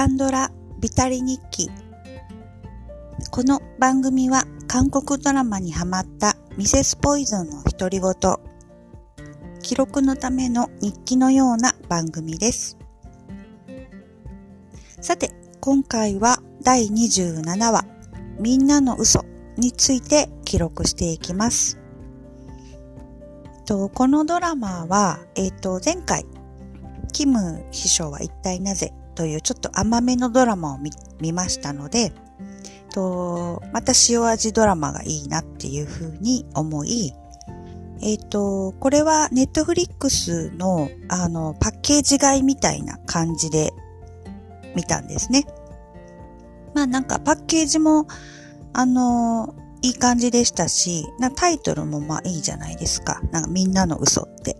カンドラビタリ日記。この番組は韓国ドラマにハマったミセスポイズンの独り言。記録のための日記のような番組です。さて今回は第27話みんなの嘘について記録していきます。とこのドラマは、えっ、と、前回、キム秘書は一体なぜというちょっと甘めのドラマを見ましたので、とまた塩味ドラマがいいなっていうふうに思い、えっ、ー、と、これはネットフリックスのあのパッケージ買いみたいな感じで見たんですね。まあなんかパッケージもあのいい感じでしたし、なタイトルもまあいいじゃないですか。なんかみんなの嘘って。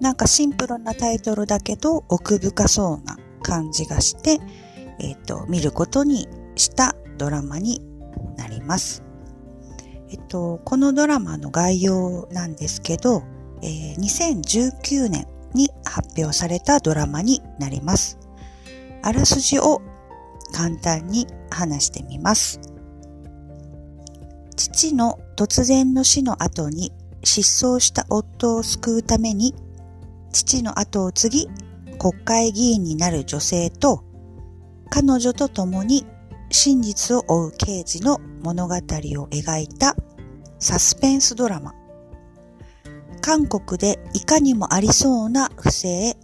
なんかシンプルなタイトルだけど奥深そうな感じがして、えっ、ー、と、見ることにしたドラマになります。えっと、このドラマの概要なんですけど、えー、2019年に発表されたドラマになります。あらすじを簡単に話してみます。父の突然の死の後に失踪した夫を救うために父の後を継ぎ国会議員になる女性と彼女と共に真実を追う刑事の物語を描いたサスペンスドラマ韓国でいかにもありそうな不正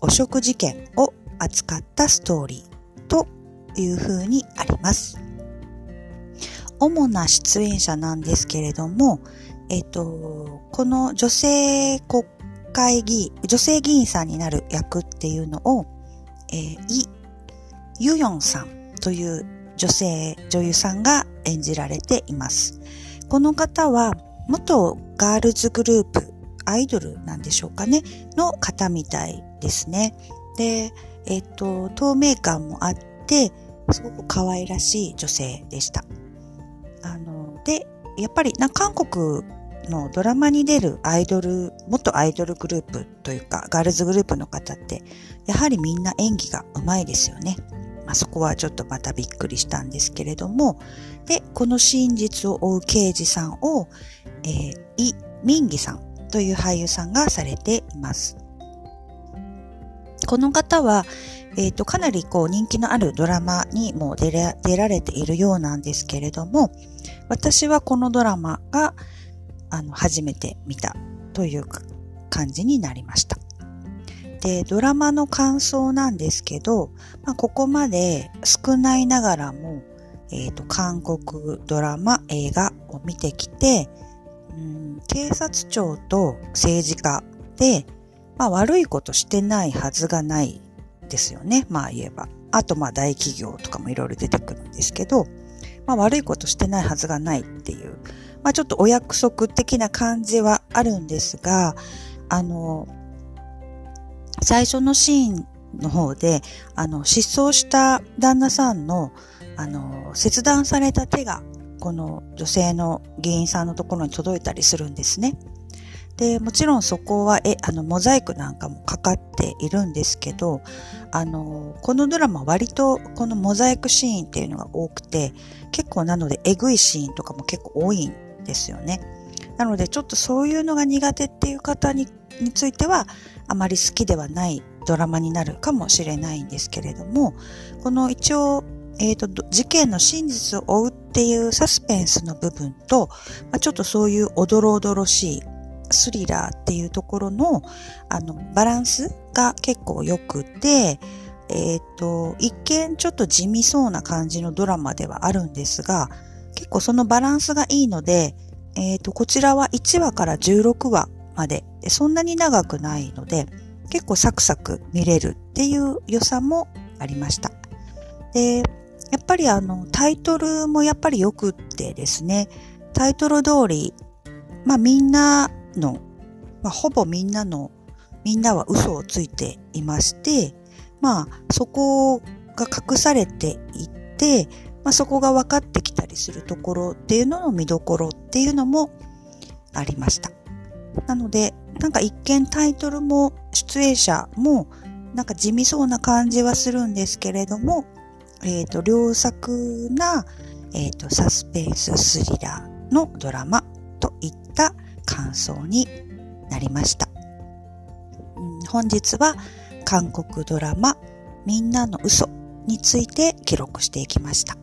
汚職事件を扱ったストーリーという風にあります。主な出演者なんですけれども、えっ、と、この女性国会議、女性議員さんになる役っていうのを、えー、イ・ユヨンさんという女性女優さんが演じられています。この方は元ガールズグループ、アイドルなんでしょうかね、の方みたいですね。で、えっ、と、透明感もあって、すごく可愛らしい女性でした。あので、やっぱりな韓国のドラマに出るアイドル、元アイドルグループというか、ガールズグループの方って、やはりみんな演技が上手いですよね。まあ、そこはちょっとまたびっくりしたんですけれども、で、この真実を追う刑事さんを、えー、イ・ミンギさんという俳優さんがされています。この方は、えっ、ー、と、かなりこう人気のあるドラマにも出られているようなんですけれども、私はこのドラマが、あの、初めて見たという感じになりました。で、ドラマの感想なんですけど、まあ、ここまで少ないながらも、えっ、ー、と、韓国ドラマ、映画を見てきて、うん、警察庁と政治家で、まあ、悪いことしてないはずがないですよね。まあ言えば。あと、まあ大企業とかもいろいろ出てくるんですけど、まあ悪いことしてないはずがないっていう、まあちょっとお約束的な感じはあるんですが、あの、最初のシーンの方で、あの、失踪した旦那さんの、あの、切断された手が、この女性の議員さんのところに届いたりするんですね。で、もちろんそこは、え、あの、モザイクなんかもかかっているんですけど、あの、このドラマ割とこのモザイクシーンっていうのが多くて、結構なのでエグいシーンとかも結構多いんですよね。なのでちょっとそういうのが苦手っていう方にについてはあまり好きではないドラマになるかもしれないんですけれども、この一応えっ、ー、と、事件の真実を追うっていうサスペンスの部分と、まあ、ちょっとそういうおどろおどろしいスリラーっていうところの、あの、バランスが結構良くて、えっ、ー、と、一見ちょっと地味そうな感じのドラマではあるんですが、結構そのバランスがいいので、えっ、ー、と、こちらは1話から16話まで、そんなに長くないので、結構サクサク見れるっていう良さもありました。で、やっぱりあの、タイトルもやっぱり良くってですね、タイトル通り、まあみんなの、まあ、ほぼみんなの、みんなは嘘をついていまして、まあ、そこが隠されていて、まあ、そこが分かってきたりするところっていうのの見どころっていうのもありました。なので、なんか一見タイトルも出演者もなんか地味そうな感じはするんですけれども、えっ、ー、と、良作な、えっ、ー、と、サスペンススリラーのドラマといった感想になりました。本日は韓国ドラマみんなの嘘について記録していきました。